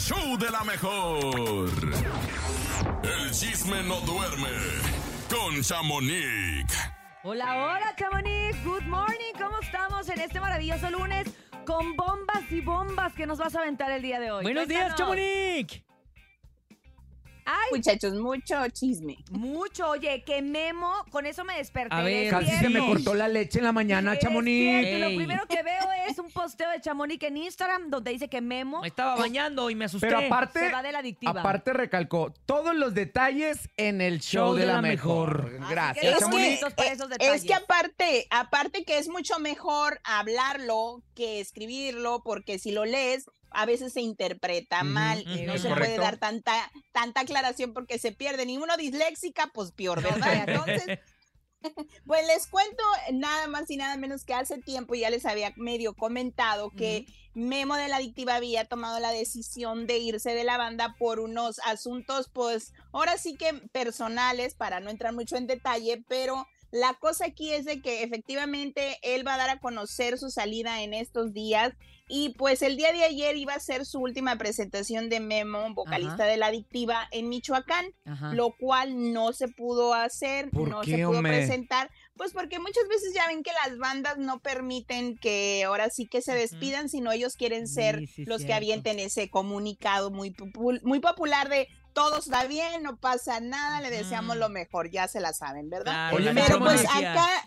show de la mejor. El chisme no duerme con Chamonix. Hola, hola, Chamonix. Good morning. ¿Cómo estamos en este maravilloso lunes con bombas y bombas que nos vas a aventar el día de hoy? Buenos días. Chamonix. Ay, Muchachos, mucho chisme. mucho. Oye, que Memo, con eso me desperté. A ver, Casi se me cortó la leche en la mañana, Chamonix. Lo primero que veo es un posteo de Chamonix en Instagram donde dice que Memo Me estaba bañando y me asusté. Pero aparte, se va de la adictiva. aparte recalcó todos los detalles en el show, de, la, mejor. Gracias, los Es Chamonix. que, bonitos para esos es que aparte, aparte que es mucho mejor hablarlo que escribirlo, porque si lo lees, a veces se interpreta mal y no se puede dar tanta, tanta aclaración porque se pierde. Ni uno disléxica, pues peor, ¿verdad? Entonces, pues les cuento nada más y nada menos que hace tiempo ya les había medio comentado que Memo de la Adictiva había tomado la decisión de irse de la banda por unos asuntos, pues ahora sí que personales, para no entrar mucho en detalle, pero la cosa aquí es de que efectivamente él va a dar a conocer su salida en estos días y pues el día de ayer iba a ser su última presentación de Memo, vocalista Ajá. de la Adictiva en Michoacán Ajá. lo cual no se pudo hacer, ¿Por no qué, se pudo hombre? presentar, pues porque muchas veces ya ven que las bandas no permiten que ahora sí que se despidan, sino ellos quieren ser Sí, sí, los que avienten ese comunicado muy, muy popular de todo está bien, no pasa nada, le deseamos lo mejor, ya se la saben, ¿verdad? Claro, Oye, Pero pues acá,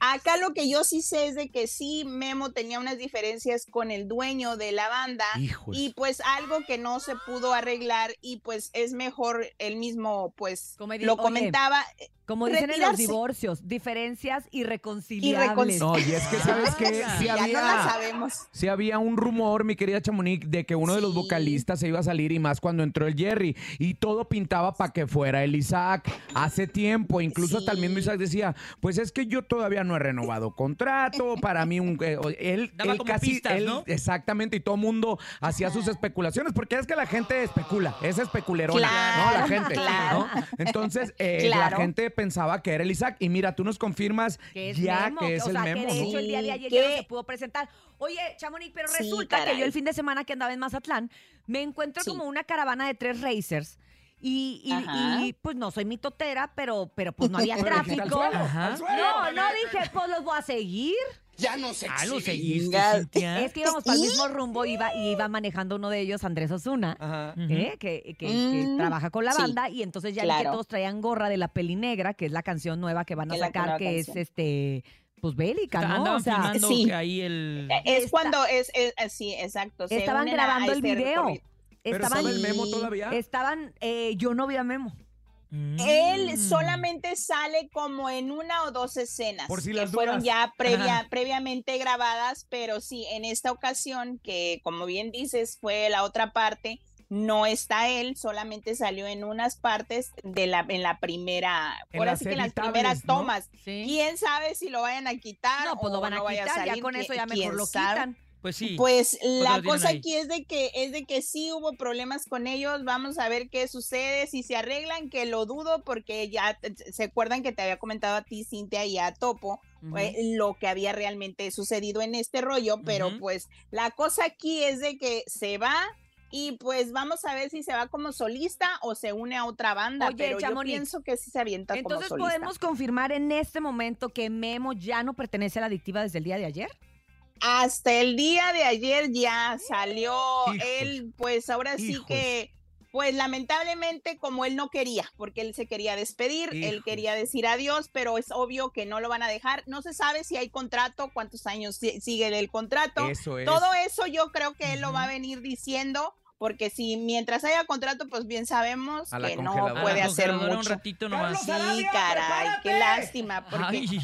acá lo que yo sí sé es de que sí, Memo tenía unas diferencias con el dueño de la banda. Hijos. Y pues algo que no se pudo arreglar y pues es mejor él mismo pues lo oye, comentaba Como dicen en los divorcios, diferencias irreconciliables. No, y es que sabes que sí ya no la había, sabemos. sí había un rumor, mi querida Chamonix, de que uno de los vocalistas se iba a salir y más cuando entró el Jerry. Y todo pintaba para que fuera el Isaac hace tiempo. Incluso hasta el mismo. Isaac decía, pues es que yo todavía no he renovado contrato. Para mí, un, eh, él, Daba él como casi, pistas, él- ¿no? exactamente, y todo mundo hacía sus especulaciones, porque es que la gente especula, es especulerona, Claro, ¿no? La gente, claro. ¿no? Entonces, eh, la gente pensaba que era el Isaac. Y mira, tú nos confirmas que ya Memo, que es o el sea, memo. que de hecho el día de ayer ya no se pudo presentar. Oye, Chamonix, pero Sí, resulta que yo el fin de semana que andaba en Mazatlán, me encuentro Sí. como una caravana de tres racers. Y, y- y, pues no soy mitotera, pero, pero pues no había al tráfico. suelo, Ajá. al suelo. No, no dije, pues los voy a seguir. Ya no sé. Ah, lo seguiste. Cintia. Es que íbamos para el mismo rumbo, iba, y iba manejando uno de ellos, Andrés Osuna. Ajá. ¿eh? que, que- que Mm, trabaja con la sí, banda y entonces ya vi que claro. todos traían gorra de la peli negra, que es la canción nueva que van a sacar, que es este pues bélica, ¿no? Andaban O sea, sí. que ahí el... Es cuando es, es- sí, exacto. estaban grabando el video. recorrido. Pero estaban, estaba el memo todavía. estaban, eh, yo no vi a Memo. Él Mm. solamente sale como en una o dos escenas Por si que las fueron dudas. ya previa, previamente grabadas, pero sí, en esta ocasión, que como bien dices, fue la otra parte, no está él, solamente salió en unas partes de la, en la primera, En ahora las sí que en las primeras ¿no? tomas. Sí. ¿Quién sabe si lo vayan a quitar? No, pues lo o van a no quitar, ya salir? con eso ya ¿Quién mejor lo sabe? Pues sí. Pues lo la cosa aquí es de que es de que sí hubo problemas con ellos. Vamos a ver qué sucede si se arreglan, que lo dudo porque ya se acuerdan que te había comentado a ti Cintia y a Topo eh, lo que había realmente sucedido en este rollo, pero pues la cosa aquí es de que se va y pues vamos a ver si se va como solista o se une a otra banda, Oye, pero Chamonix, yo pienso que sí se avienta Entonces como solista. podemos confirmar en este momento que Memo ya no pertenece a la adictiva desde el día de ayer. Hasta el día de ayer ya salió él, pues ahora sí que, pues lamentablemente como él no quería, porque él se quería despedir, él quería decir adiós, pero es obvio que no lo van a dejar. No se sabe si hay contrato, cuántos años si- sigue el contrato. Eso es. Todo eso yo creo que él lo va a venir diciendo, porque si mientras haya contrato, pues bien sabemos que no puede hacer mucho. Un ratito nomás. Sí, Arabia, caray, qué lástima,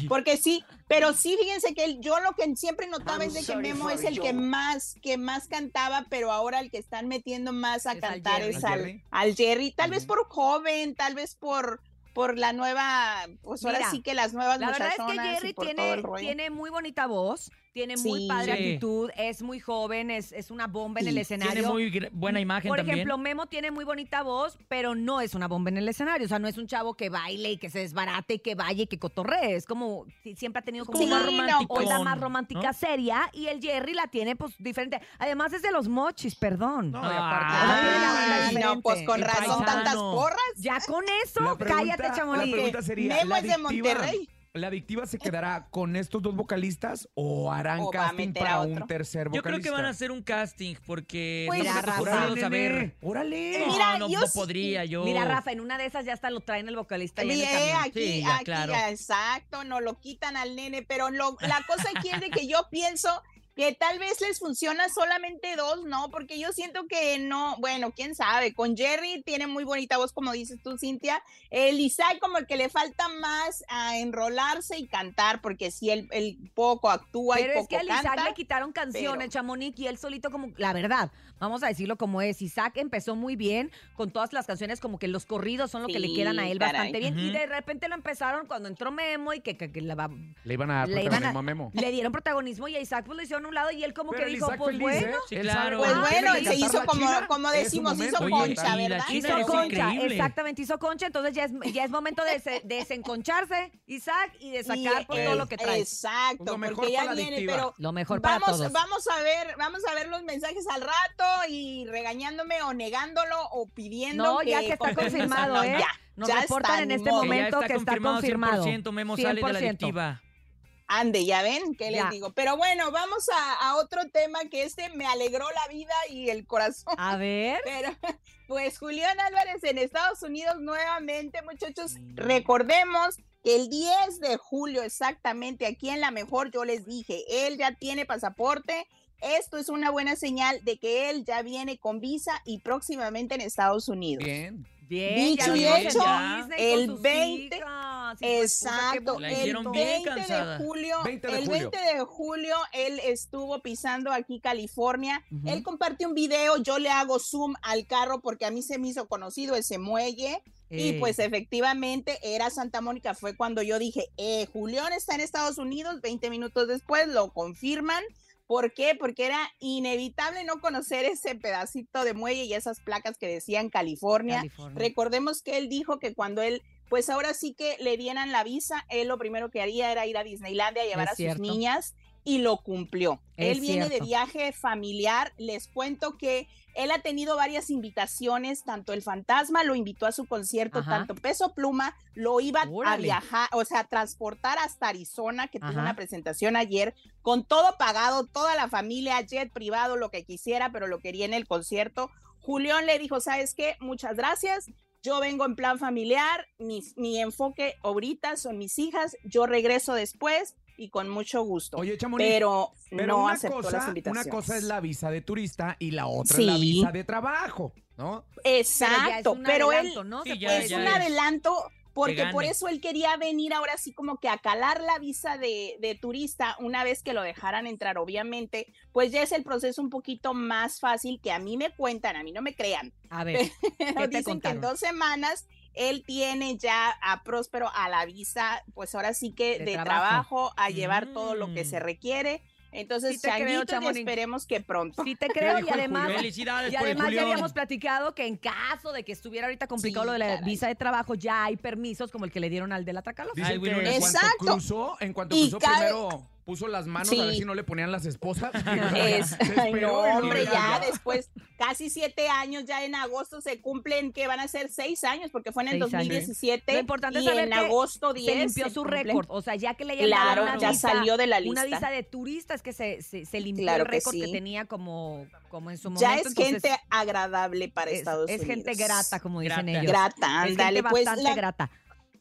porque, sí, pero sí, fíjense que él- yo lo que siempre notaba I'm es de que sorry Memo for es el que más, que más cantaba, pero ahora el que están metiendo más a Es al cantar Jerry. es ¿Al al, Jerry? al Jerry, tal vez por joven, tal vez por por la nueva, pues ahora sí que las nuevas La verdad es que Jerry el tiene muy bonita voz, tiene muy Sí. padre Sí. actitud, es muy joven, es, es una bomba en el escenario. Tiene muy buena imagen Por también. ejemplo, Memo tiene muy bonita voz, pero no es una bomba en el escenario. O sea, no es un chavo que baile y que se desbarate y que vaya y que cotorree. Es como, siempre ha tenido como Sí, más onda más romántica ¿no? seria y el Jerry la tiene pues diferente. Además es de los mochis, perdón. No, Ah, aparte- Ay, no, diferente. pues con razón tantas porras. Ya con eso, cállate, sería, Memo ¿la es de Monterrey. ¿La adictiva se quedará con estos dos vocalistas o harán O casting para un tercer Yo vocalista? creo que van a hacer un casting porque Pues, no Mira, me Rafa. Órale, saber. órale. No, Mira, no, yo no sí- podría yo. Mira, Rafa, en una de esas ya hasta lo traen el vocalista ahí en el Bien, aquí, Sí, ya, aquí, claro. exacto, no lo quitan al nene, pero lo- la cosa aquí es de que yo pienso que tal vez les funciona solamente dos, ¿no? Porque yo siento que no, bueno, quién sabe, con Jerry tiene muy bonita voz, como dices tú, Cintia, el Isaac como el que le falta más a enrolarse y cantar, porque si él, él poco actúa Pero y es poco que al Isaac canta. le quitaron canciones, pero- Chamonix, y él solito como, la verdad, vamos a decirlo como es, Isaac empezó muy bien con todas las canciones, como que los corridos son lo que le Sí, quedan a él caray. bastante bien, y Ujú. de repente lo empezaron cuando entró Memo y que, que- que la va- Le iban a dar Le iban a- protagonismo a Memo. le dieron protagonismo y a Isaac pues lo hicieron a un lado y él como Pero que dijo, Isaac pues feliz, bueno. ¿eh? Sí, Él claro. Pues bueno, y se hizo como- como decimos, hizo. Oye, concha, y ¿verdad? Hizo concha, increíble. exactamente, hizo concha, entonces ya es, ya es momento de se- desenconcharse, Isaac, y de sacar Y, pues, eh, todo lo que trae. Exacto, Pues lo mejor porque ya viene, pero Lo mejor para vamos, todos. vamos a ver, vamos a ver los mensajes al rato y regañándome o negándolo o pidiendo No, ya que está confirmado, ¿eh? ya, Nos ya reportan está, en este modo. Que momento está que está confirmado confirmado. 100%, Memo sale de la 100%. adictiva. Ande, ya ven, ¿qué les Ya. digo? Pero bueno, vamos a, a otro tema que este me alegró la vida y el corazón. A ver. Pero, pues Julián Álvarez en Estados Unidos nuevamente, muchachos, recordemos el 10 de julio exactamente, aquí en La Mejor, yo les dije, él ya tiene pasaporte. Esto es una buena señal de que él ya viene con visa y próximamente en Estados Unidos. Bien. Bien, Dicho y hecho, el sus 20 hijas y su esposa, qué Exacto, el hicieron bien 20 cansada. de julio, 20 de el julio. 20 de julio él estuvo pisando aquí California. Ujú. Él compartió un video, yo le hago zoom al carro porque a mí se me hizo conocido ese muelle y Eh, pues efectivamente era Santa Mónica, fue cuando yo dije, eh, Julián está en Estados Unidos, 20 minutos después lo confirman. ¿Por qué? Porque era inevitable no conocer ese pedacito de muelle y esas placas que decían California. California. Recordemos que él dijo que cuando él, pues ahora sí que le dieran la visa, él lo primero que haría era ir a Disneylandia a llevar Es a cierto. sus niñas y lo cumplió. Es él viene cierto. de viaje familiar. Les cuento que él ha tenido varias invitaciones, tanto el fantasma lo invitó a su concierto, Ajá. tanto Peso Pluma lo iba a viajar, o sea, a transportar hasta Arizona, que tuvo Ajá. una presentación ayer, con todo pagado, toda la familia, jet privado, lo que quisiera, pero lo quería en el concierto. Julián le dijo, ¿sabes qué? Muchas gracias. Yo vengo en plan familiar, mi, mi enfoque ahorita son mis hijas, yo regreso después y con mucho gusto. Oye, Chamonix, pero, Pero no aceptó las invitaciones. una cosa es la visa de turista y la otra es la visa de trabajo, ¿no? Pero ya es Exacto, un pero, él adelanto, ¿no? Sí, ya, es ya un es. adelanto porque por eso él quería venir ahora sí como que a calar la visa de, de turista una vez que lo dejaran entrar, obviamente, pues ya es el proceso un poquito más fácil que a mí me cuentan, a mí no me crean, A ver, pero te dicen que en dos semanas él tiene ya a Próspero a la visa, pues ahora sí que De de, trabajo. trabajo. a llevar todo lo que Mm. se requiere. Entonces, Sí te creo, y esperemos que pronto. sí te creo y además... Felicidades Y además ya habíamos platicado que en caso de que estuviera ahorita complicado Sí, lo de la caray. visa de trabajo, ya hay permisos como el que le dieron al de la Tracalosa. En cuanto Exacto. cruzó, en cuanto Y cruzó cabe- primero puso las manos a ver Sí. si no le ponían las esposas. Es, ay, no, hombre, ya- ya después, casi siete años, ya en agosto se cumplen que van a ser seis años, porque fue en el Seis años. 2017. Lo importante es y saber en que agosto 10 se limpió su récord. O sea, ya que le hayan Claro, una ya visa, salió de la una lista. visa de turistas que se, se, se limpió Claro el que récord que, sí. tenía como, como en su momento. Ya es entonces, gente agradable para es, Estados es Unidos. gente grata, como dicen Grata. ellos. Grata, es ándale. gente Pues bastante la- grata.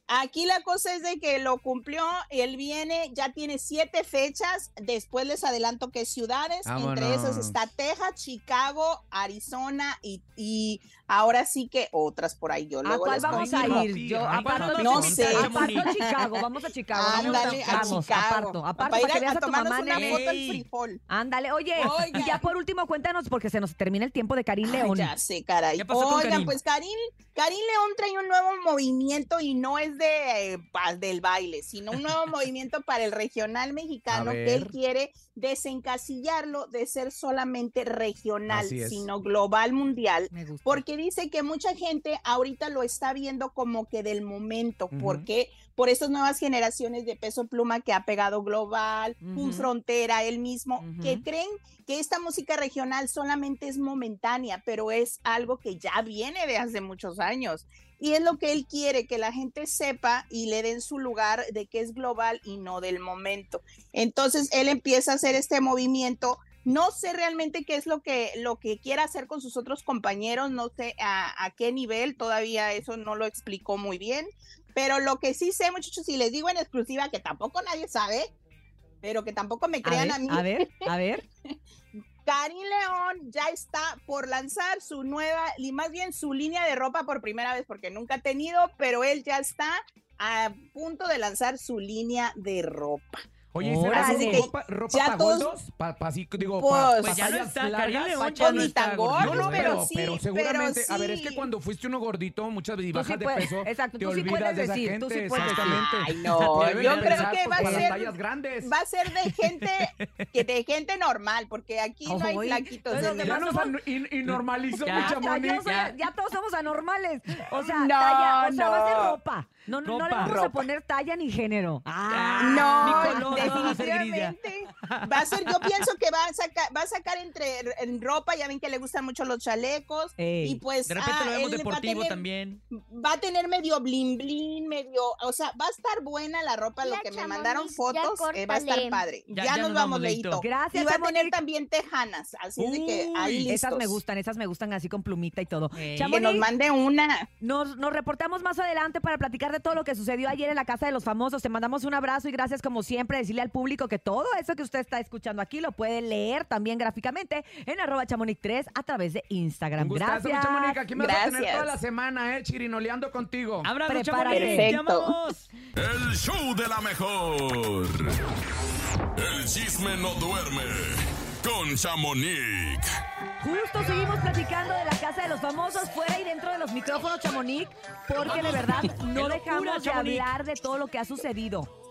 Aquí la cosa es de que lo cumplió, él viene, ya tiene siete fechas, después les adelanto que ciudades, entre esas está Texas, Chicago, Arizona y, y ahora sí que otras por ahí yo ¿A luego cuál les vamos a ir? Yo aparto, ¿cuándo No sé. aparto a? Chicago, vamos a Chicago. Ándale, a vamos, Chicago. aparto, aparto para para que a, veas a a tu mamá. una nene. foto Ey. frijol. Ándale, oye, y Oigan. ya por último cuéntanos, porque se nos termina el tiempo de Karim León. ya sé, caray. ¿Qué pasó con Oigan, Karim? pues Karim, Karim León trae un nuevo movimiento y no es de eh, del baile, sino un nuevo movimiento para el regional mexicano A que él quiere desencasillarlo de ser solamente regional, sino global mundial, porque dice que mucha gente ahorita lo está viendo como que del momento, porque por esas nuevas generaciones de peso pluma que ha pegado global, un frontera, él mismo, que creen que esta música regional solamente es momentánea, pero es algo que ya viene de hace muchos años. Y es lo que él quiere, que la gente sepa y le den su lugar de que es global y no del momento. Entonces él empieza a hacer este movimiento. No sé realmente qué es lo que, lo que quiere hacer con sus otros compañeros, no sé a, a qué nivel, todavía eso no lo explicó muy bien, pero lo que sí sé, muchachos, y les digo en exclusiva que tampoco nadie sabe, pero que tampoco me A crean ver, a mí, a ver, a ver. Karim León ya está por lanzar su nueva, y más bien su línea de ropa por primera vez, porque nunca ha tenido, pero él ya está a punto de lanzar su línea de ropa. Oye, ¿y será Órale. ropa, ropa Ya para todos- gordos? Pa, pa- así, digo, Pues- pa- Pues ya no tallas está, Karim largas? León ya no ni está tan gordito, gordo, ¿verdad? pero sí, pero seguramente, pero a ver, es que sí. cuando fuiste uno gordito muchas veces Tú sí bajas de puedes, peso, exacto, te tú sí olvidas puedes de esa decir, gente, tú sí puedes decir. exactamente. Ay, no, Te deben yo de creo que va a para las ser tallas grandes. va a ser de gente que de gente normal, porque aquí no hay flaquitos. en el- Ya demás nos an- y, y normalizó Ya, mucha Ya, ya soy- todos somos anormales. O sea, No, talla, o sea, va a ser no. ropa. No, no, no le Ropa. vamos a poner talla ni género. Ah, No, mi color no va a ser gris ya. definitivamente va a ser, yo pienso que va a sacar, va a sacar entre en ropa, ya ven que le gustan mucho los chalecos Ey. y pues De repente ah, lo vemos va deportivo tener- también. Va a tener medio blin blin, medio, o sea, va a estar buena la ropa, lo que me mandaron fotos, eh, va a estar padre. Ya- Ya, ya nos nos vamos, Leito. Gracias, Y va a poner también tejanas, así es de que ahí Uy, listos. Esas me gustan, esas me gustan así con plumita y todo. Ey. Que nos mande una. Nos, nos reportamos más adelante para platicar de todo lo que sucedió ayer en la Casa de los Famosos. Te mandamos un abrazo y gracias como siempre. Decirle al público que todo eso que usted está escuchando aquí lo puede leer también gráficamente en arroba chamonix3 a través de Instagram. Un gustazo, Gracias. Chamonix. Aquí me vas a tener Gracias. toda la semana, eh, chirinoleando contigo. Abrazo. Chamonix. Perfecto. ¡Llamamos! El show de la mejor. El chisme no duerme. Con Chamonix. Justo seguimos platicando de la Casa de los Famosos fuera y dentro de los micrófonos Chamonix porque de verdad no ¡Qué locura, dejamos de hablar de todo lo que ha sucedido.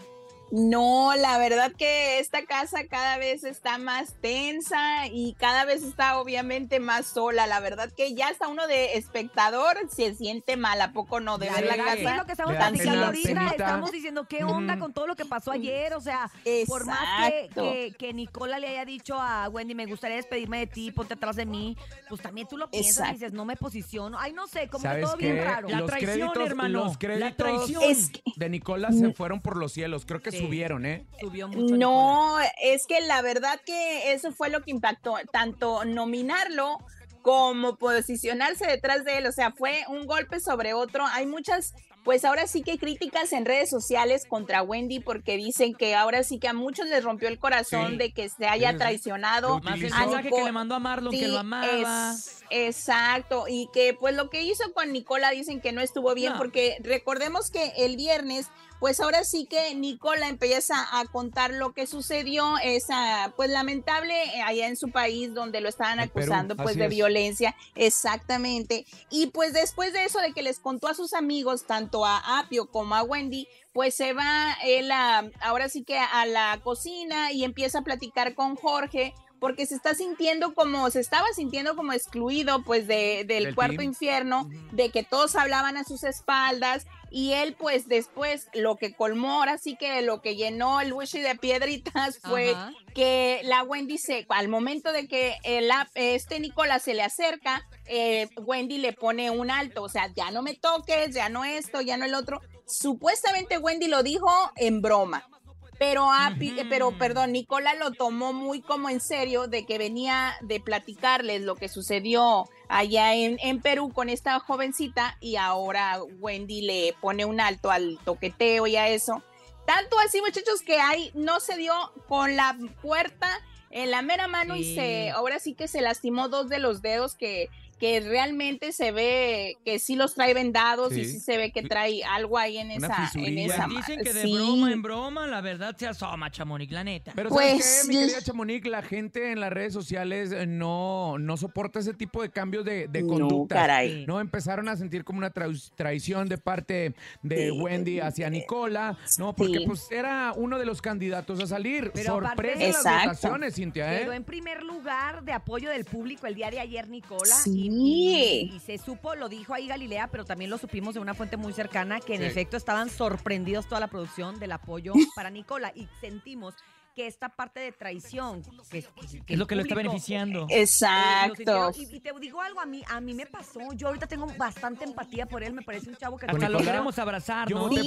No, la verdad que esta casa cada vez está más tensa y cada vez está obviamente más sola. La verdad que ya hasta uno de espectador se siente mal, ¿a poco no? De Ya, ver la ya, es lo casa. que estamos platicando ahorita. Estamos diciendo qué onda con todo lo que pasó ayer. O sea, por más que, que, que Nicola le haya dicho a Wendy, me gustaría despedirme de ti, ponte atrás de mí, pues también tú lo piensas y dices, no me posiciono. Ay, no sé, como que ¿Sabes todo bien raro. La Los traición, créditos, hermano. los La traición. Es que- de Nicolás se fueron por los cielos. Creo que Sí. Subieron, ¿eh? Subió mucho. No, es que la verdad que eso fue lo que impactó, tanto nominarlo como posicionarse detrás de él, o sea, fue un golpe sobre otro. Hay muchas, pues ahora sí que críticas en redes sociales contra Wendy porque dicen que ahora sí que a muchos les rompió el corazón Sí. de que se haya traicionado. Más el mensaje que le mandó a Marlon, que lo amaba. es- exacto, y que pues lo que hizo con Nicola dicen que no estuvo bien No. porque recordemos que el viernes pues ahora sí que Nicola empieza a contar lo que sucedió, esa pues lamentable eh, allá en su país donde lo estaban Perú, acusando pues de es. violencia, exactamente. Y pues después de eso de que les contó a sus amigos, tanto a Apio como a Wendy, pues se va él a, ahora sí que a la cocina y empieza a platicar con Jorge porque se está sintiendo como, se estaba sintiendo como excluido pues de, del Del cuarto team. infierno, de que todos hablaban a sus espaldas y él pues después lo que colmó, ahora sí que lo que llenó el wishy de piedritas fue Ajá. que la Wendy se, al momento de que el, este Nicolás se le acerca, eh, Wendy le pone un alto, o sea, ya no me toques, ya no esto, ya no el otro. Supuestamente Wendy lo dijo en broma. Pero, Ujú. eh, pero, perdón, Nicola lo tomó muy como en serio de que venía de platicarles lo que sucedió allá en, en Perú con esta jovencita y ahora Wendy le pone un alto al toqueteo y a eso. Tanto así, muchachos, que ahí no se dio con la puerta en la mera mano y se, ahora sí que se lastimó dos de los dedos que, que realmente se ve que sí los trae vendados y Sí. se ve que trae algo ahí en Una esa, en esa Pues dicen que de sí. broma en broma, la verdad se asoma, Chamonix, la neta. Pero Pues, ¿sabes qué, mi querida Chamonix? La gente en las redes sociales eh, no, no soporta ese tipo de cambios de, de No, conductas. caray. No, empezaron a sentir como una traic- traición de parte de Sí. Wendy hacia Nicola, ¿no? Porque Sí. pues era uno de los candidatos a salir. Pero aparte- Sorpresa en las Exacto. votaciones, Cintia, ¿eh? Quedó en primer lugar de apoyo del público el día de ayer, Nicola. Sí. Y, se supo, lo dijo ahí Galilea, pero también lo supimos de una fuente muy cercana, que en Sí. efecto estaban sorprendidos toda la producción del apoyo para Nicola. Y sentimos que esta parte de traición, que, que es lo que lo está beneficiando. Eh, Exacto. Y, y te digo algo, a mí, a mí me pasó. Yo ahorita tengo bastante empatía por él. Me parece un chavo que Hasta lo queremos abrazar, yo ¿no? por él.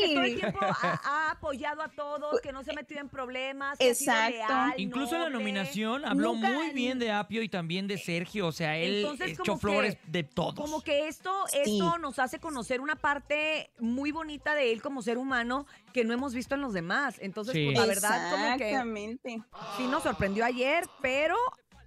que todo el tiempo ha, ha apoyado a todos, que no se ha metido en problemas, que ha sido Exacto. leal, Incluso en la nominación habló Nunca- muy bien de Apio y también de Sergio. O sea, él Entonces, echó que- flores de todos. Como que esto, Sí. esto nos hace conocer una parte muy bonita de él como ser humano que no hemos visto en los demás. Entonces, Sí. pues la verdad, como que Exactamente. sí nos sorprendió ayer, pero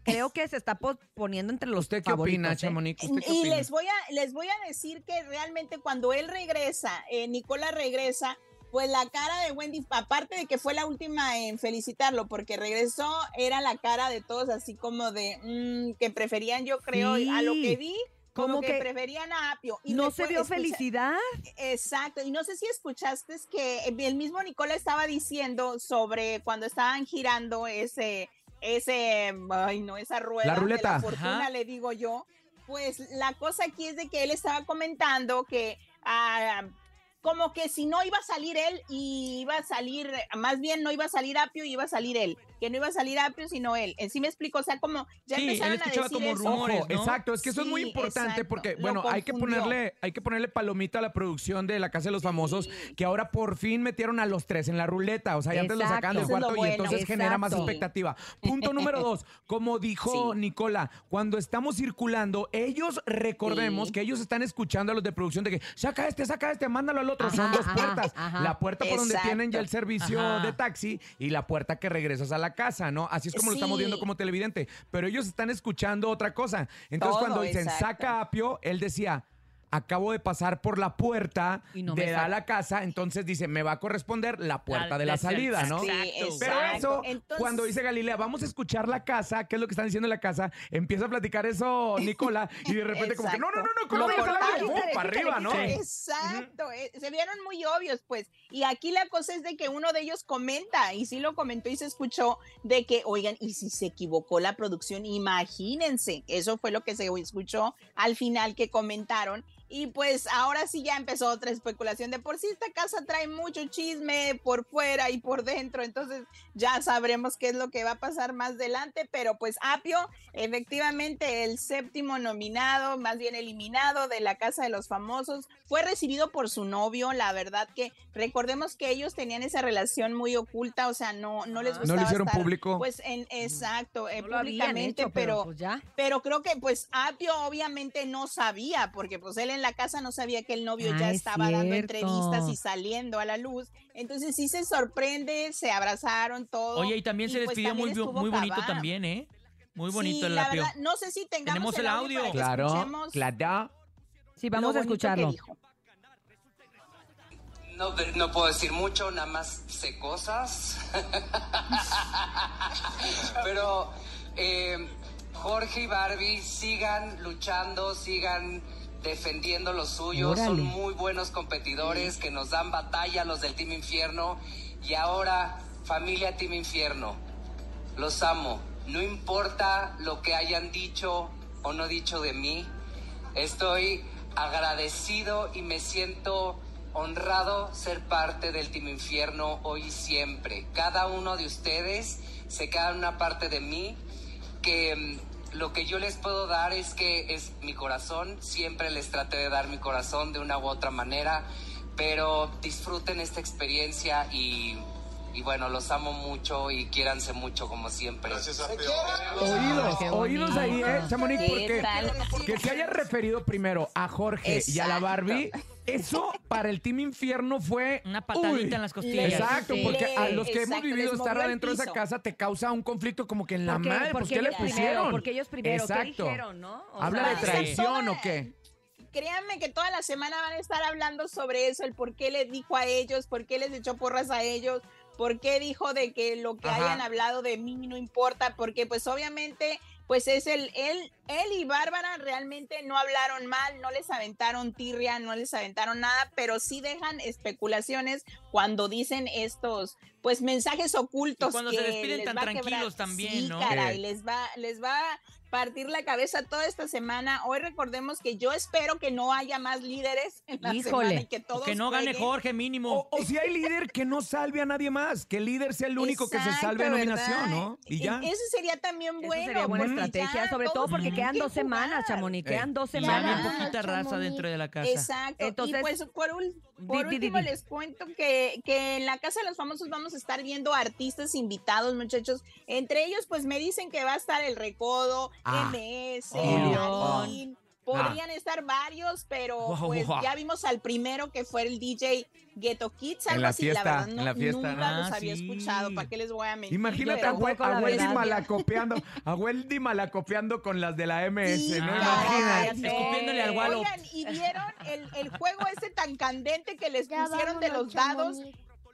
creo que se está po- poniendo entre los ¿Usted qué opina, ¿eh? Chamonix? ¿Usted qué Y opina? les voy a les voy a decir que realmente cuando él regresa, eh, Nicola regresa, pues la cara de Wendy, aparte de que fue la última en felicitarlo porque regresó, era la cara de todos así como de mm, que preferían, yo creo, Sí. a lo que vi. Como, Como que, que preferían a Apio. Y No después se vio escucha- felicidad. Exacto, y no sé si escuchaste es que el mismo Nicola estaba diciendo sobre cuando estaban girando ese, ese, ay no, esa rueda La de ruleta. la fortuna, Ajá. le digo yo. Pues la cosa aquí es de que él estaba comentando que ah, como que si no iba a salir él y iba a salir, más bien no iba a salir Apio y iba a salir él, que no iba a salir Apio sino él. En sí me explico, o sea, como ya Sí, él empezaron a escuchaba decir como eso. rumores, Ojo, ¿no? exacto, es que eso es muy importante exacto, porque, bueno, hay que ponerle, hay que ponerle palomita a la producción de La Casa de los Famosos, Sí. que ahora por fin metieron a los tres en la ruleta, o sea, ya antes lo sacaban del Exacto. Cuarto y entonces genera más Exacto. expectativa. Punto número dos, como dijo Sí. Nicola, cuando estamos circulando, ellos recordemos Sí. que ellos están escuchando a los de producción de que saca este, saca este, mándalo al otro, son dos ajá, puertas, ajá. la puerta por donde Exacto. tienen ya el servicio Ajá. de taxi y la puerta que regresas a la casa, ¿no? Así es como lo estamos viendo como televidente, pero ellos están escuchando otra cosa. Entonces Todo, cuando dicen exacto. saca Apio, él decía, acabo de pasar por la puerta no de me la, casa, entonces dice, me va a corresponder la puerta La- de la la- salida, ¿no? Sí, Exacto. Pero eso, Entonces- cuando dice Galilea, vamos a escuchar la casa, ¿qué es lo que están diciendo en la casa? Empieza a platicar eso Nicola y de repente como que, no, no, no, no, ¿cómo para arriba, ¿no? Exacto, eh, se vieron muy obvios, pues. Y aquí la cosa es de que uno de ellos comenta, y sí lo comentó y se escuchó, de que, oigan, y si se equivocó la producción, imagínense, eso fue lo que se escuchó al final que comentaron. Y pues ahora sí ya empezó otra especulación. De por sí esta casa trae mucho chisme por fuera y por dentro, entonces ya sabremos qué es lo que va a pasar más adelante. Pero pues Apio, efectivamente el séptimo nominado, más bien eliminado de la Casa de los Famosos, fue recibido por su novio. La verdad que recordemos que ellos tenían esa relación muy oculta, o sea, no, no les No No gustaba lo hicieron estar, público. Pues en exacto, eh, No públicamente, hecho, pero pues ya. pero creo que pues Apio obviamente no sabía, porque pues él en la casa no sabía que el novio Ah, ya es estaba dando entrevistas y saliendo a la luz. Entonces sí se sorprende, se abrazaron todos. Oye, y también se pues, despidió también estuvo muy bonito Cabá. también, ¿eh? Muy bonito sí, el la verdad, no sé si tengamos Tenemos el audio. Claro, claro. Sí, vamos a escucharlo. no puedo decir mucho, nada más sé cosas. Pero eh, Jorge y Barbie sigan luchando, sigan defendiendo lo suyo. Son muy buenos competidores que nos dan batalla los del Team Infierno. Y ahora, familia Team Infierno, los amo. No importa lo que hayan dicho o no dicho de mí. Estoy agradecido y me siento honrado ser parte del Team Infierno hoy y siempre. Cada uno de ustedes se queda en una parte de mí que mm, lo que yo les puedo dar es que es mi corazón. Siempre les traté de dar mi corazón de una u otra manera, pero disfruten esta experiencia y Y bueno, los amo mucho y quiéranse mucho como siempre. Oídos, Qué oídos ahí, ¿eh, Chamonix? ¿Qué Porque tal? que se haya referido primero a Jorge y a la. Barbie, eso para el Team Infierno fue... Una patadita uy. en las costillas. Exacto, Sí. porque a los que hemos vivido les estar adentro de esa casa te causa un conflicto como que en la ¿Por qué? madre, pues Porque ¿qué le ellos primero, pusieron? porque ellos primero, ¿qué Exacto. dijeron, no? O ¿Habla sea, de traición toda- o qué? Créanme que toda la semana van a estar hablando sobre eso, el por qué le dijo a ellos, por qué les echó porras a ellos, por qué dijo de que lo que Ajá. hayan hablado de mí no importa, porque pues obviamente pues es el él él y Bárbara realmente no hablaron mal, no les aventaron tirria, no les aventaron nada, pero sí dejan especulaciones cuando dicen estos pues mensajes ocultos Y cuando que se despiden les tan va a quebrar. tranquilos también, Sí, ¿no? caray, les va les va a partir la cabeza toda esta semana. Hoy recordemos que yo espero que no haya más líderes en la Híjole. semana y que todos que no gane. Jorge, mínimo. O, o si hay líder que no salve a nadie más, que el líder sea el único que se salve a nominación. ¿no? Y E- ya. Eso sería también Eso bueno. sería buena porque estrategia, ya sobre todo porque quedan que dos semanas. Chamonix, quedan dos semanas. Ah, poquita raza Chamonix. dentro de la casa. Exacto. Entonces- y pues por, ul- por Di, di, di, último di. les cuento que, que en la Casa de los Famosos vamos a estar viendo artistas invitados, muchachos. Entre ellos, pues me dicen que va a estar el Recodo, Ah. MS, Oh. Darín. Podrían estar varios, pero pues ya vimos al primero que fue el DJ Ghetto Kids, En algo la así, fiesta, la verdad, en no, la fiesta. nunca Ah, los había sí. escuchado, ¿para qué les voy a mentir? Imagínate a, a la Wendy malacopiando, a Wendy malacopiando con las de la MS, Sí, ¿no? Imagínate. escupiéndole al gualo. Oigan, y vieron el, el juego ese tan candente que les Ya pusieron de los dados.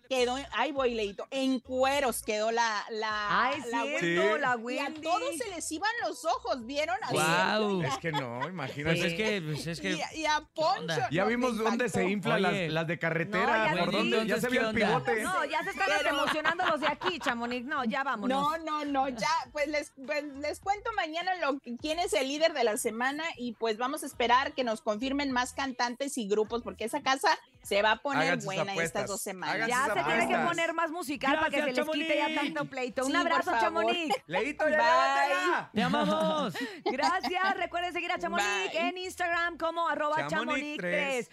Quedó, ay, voy, Leito, en cueros quedó la, la, Ay, la cierto, Sí. la Y a Wendy. todos se les iban los ojos, ¿vieron? Así, Guau. Es que no, Pues imagínate. es que, pues es Y, que. y a Poncho. Ya no, vimos dónde se inflan las, las de No, carretera, ya por vi. dónde, ya se vio el pivote. No, ya se están Pero- emocionando los de aquí, Chamonix. No, ya vámonos. No, no, no, ya, pues les, pues les cuento mañana lo que- quién es el líder de la semana y pues vamos a esperar que nos confirmen más cantantes y grupos porque esa casa se va a poner Hagan sus buena estas dos semanas. Hagan Ya se tiene que poner más musical para que se les quite ya Chamonix. tanto pleito. Un por abrazo, favor. Chamonix. Leito, ya. ¡Te amamos! Gracias. Recuerden seguir a Chamonix Bye. en Instagram como arroba Chamonix Chamonix3. tres.